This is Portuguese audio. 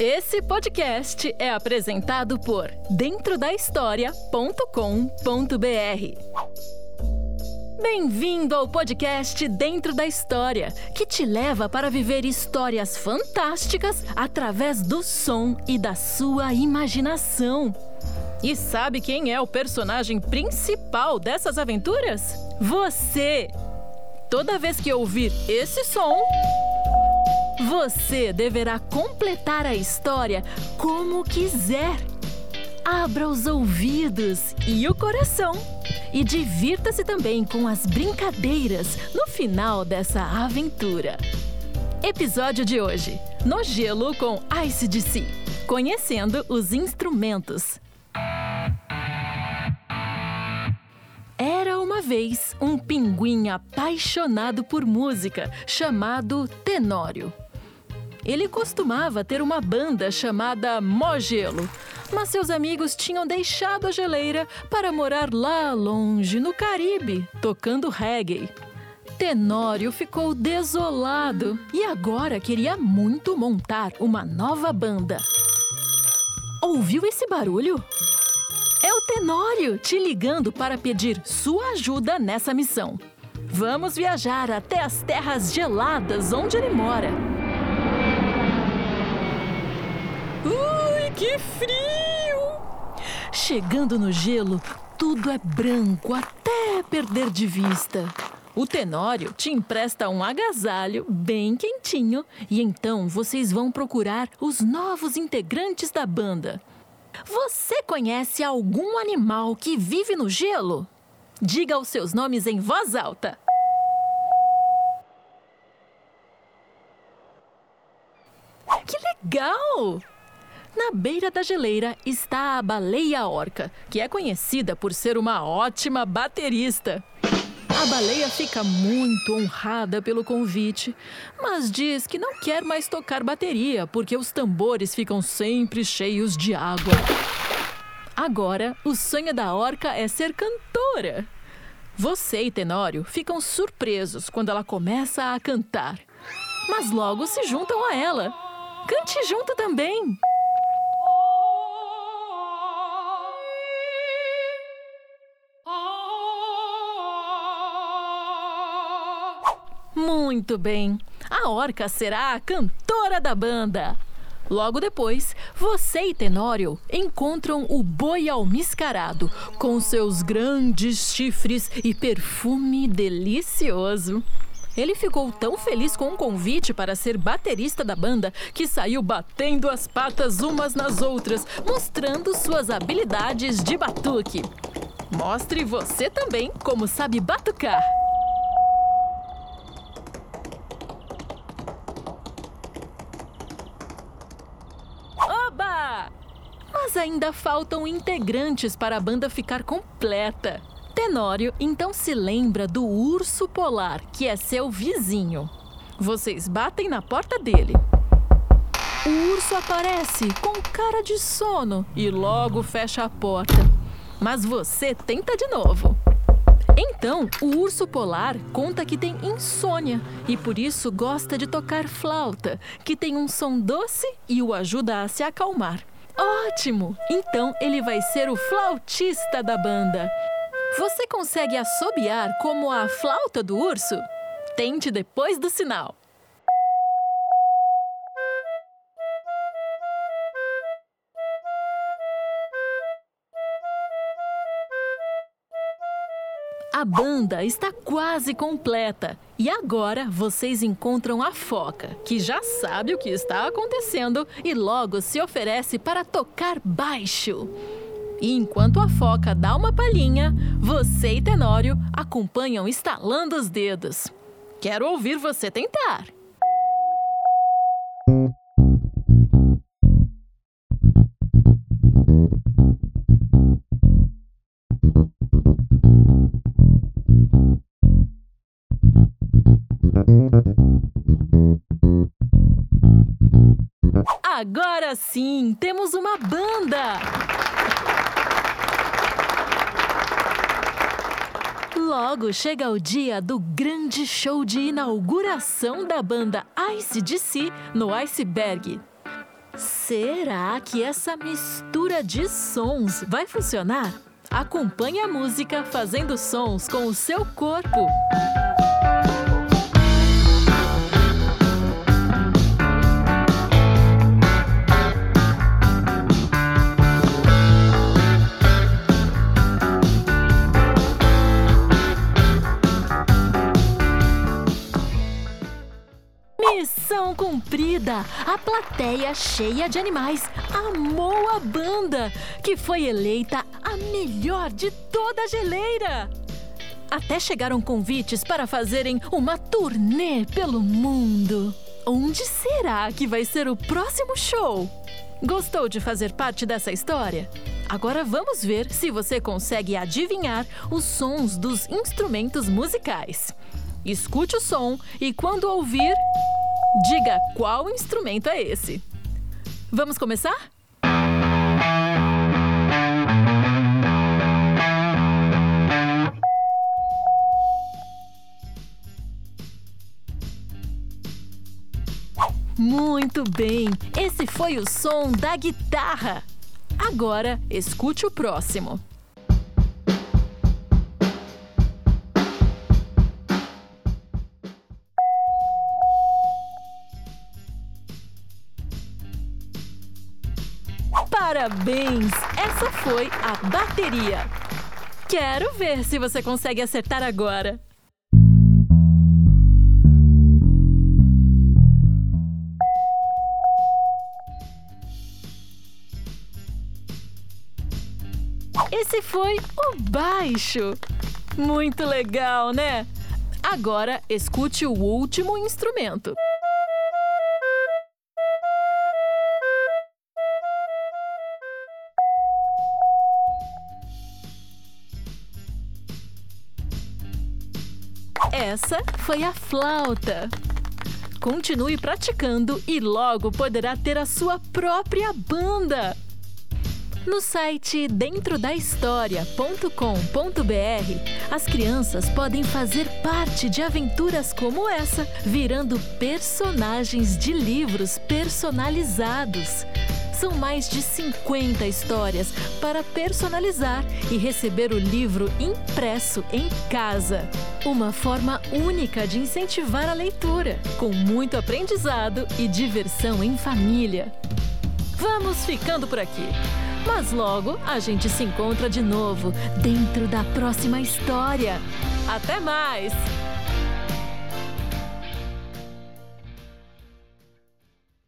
Esse podcast é apresentado por dentrodahistoria.com.br. Bem-vindo ao podcast Dentro da História, que te leva para viver histórias fantásticas através do som e da sua imaginação. E sabe quem é o personagem principal dessas aventuras? Você! Toda vez que ouvir esse som, você deverá completar a história como quiser. Abra os ouvidos e o coração e divirta-se também com as brincadeiras no final dessa aventura. Episódio de hoje: No Gelo com Ice DC Conhecendo os instrumentos. Era uma vez um pinguim apaixonado por música chamado Tenório. Ele costumava ter uma banda chamada Mogelo, mas seus amigos tinham deixado a geleira para morar lá longe, no Caribe, tocando reggae. Tenório ficou desolado e agora queria muito montar uma nova banda. Ouviu esse barulho? É o Tenório te ligando para pedir sua ajuda nessa missão. Vamos viajar até as terras geladas onde ele mora. Que frio! Chegando no gelo, tudo é branco até perder de vista. O Tenório te empresta um agasalho bem quentinho e então vocês vão procurar os novos integrantes da banda. Você conhece algum animal que vive no gelo? Diga os seus nomes em voz alta. Que legal! Na beira da geleira está a baleia orca, que é conhecida por ser uma ótima baterista. A baleia fica muito honrada pelo convite, mas diz que não quer mais tocar bateria porque os tambores ficam sempre cheios de água. Agora, o sonho da orca é ser cantora. Você e Tenório ficam surpresos quando ela começa a cantar, mas logo se juntam a ela. Cante junto também! Muito bem. A Orca será a cantora da banda. Logo depois, você e Tenório encontram o boi almiscarado, com seus grandes chifres e perfume delicioso. Ele ficou tão feliz com o convite para ser baterista da banda que saiu batendo as patas umas nas outras, mostrando suas habilidades de batuque. Mostre você também como sabe batucar. Mas ainda faltam integrantes para a banda ficar completa. Tenório então se lembra do urso polar, que é seu vizinho. Vocês batem na porta dele. O urso aparece com cara de sono e logo fecha a porta. Mas você tenta de novo. Então, o urso polar conta que tem insônia e por isso gosta de tocar flauta, que tem um som doce e o ajuda a se acalmar. Ótimo! Então ele vai ser o flautista da banda. Você consegue assobiar como a flauta do urso? Tente depois do sinal. A banda está quase completa e agora vocês encontram a foca, que já sabe o que está acontecendo e logo se oferece para tocar baixo. E enquanto a foca dá uma palhinha, você e Tenório acompanham estalando os dedos. Quero ouvir você tentar. Agora sim, temos uma banda! Logo chega o dia do grande show de inauguração da banda Ice DC no Iceberg. Será que essa mistura de sons vai funcionar? Acompanhe a música fazendo sons com o seu corpo. A plateia cheia de animais amou a banda, que foi eleita a melhor de toda a geleira. Até chegaram convites para fazerem uma turnê pelo mundo. Onde será que vai ser o próximo show? Gostou de fazer parte dessa história? Agora vamos ver se você consegue adivinhar os sons dos instrumentos musicais. Escute o som e, quando ouvir, diga qual instrumento é esse. Vamos começar? Muito bem! Esse foi o som da guitarra. Agora, escute o próximo. Parabéns! Essa foi a bateria. Quero ver se você consegue acertar agora. Esse foi o baixo. Muito legal, né? Agora escute o último instrumento. Essa foi a flauta. Continue praticando e logo poderá ter a sua própria banda. No site dentrodahistoria.com.br, as crianças podem fazer parte de aventuras como essa, virando personagens de livros personalizados. São mais de 50 histórias para personalizar e receber o livro impresso em casa. Uma forma única de incentivar a leitura, com muito aprendizado e diversão em família. Vamos ficando por aqui. Mas logo a gente se encontra de novo dentro da próxima história. Até mais!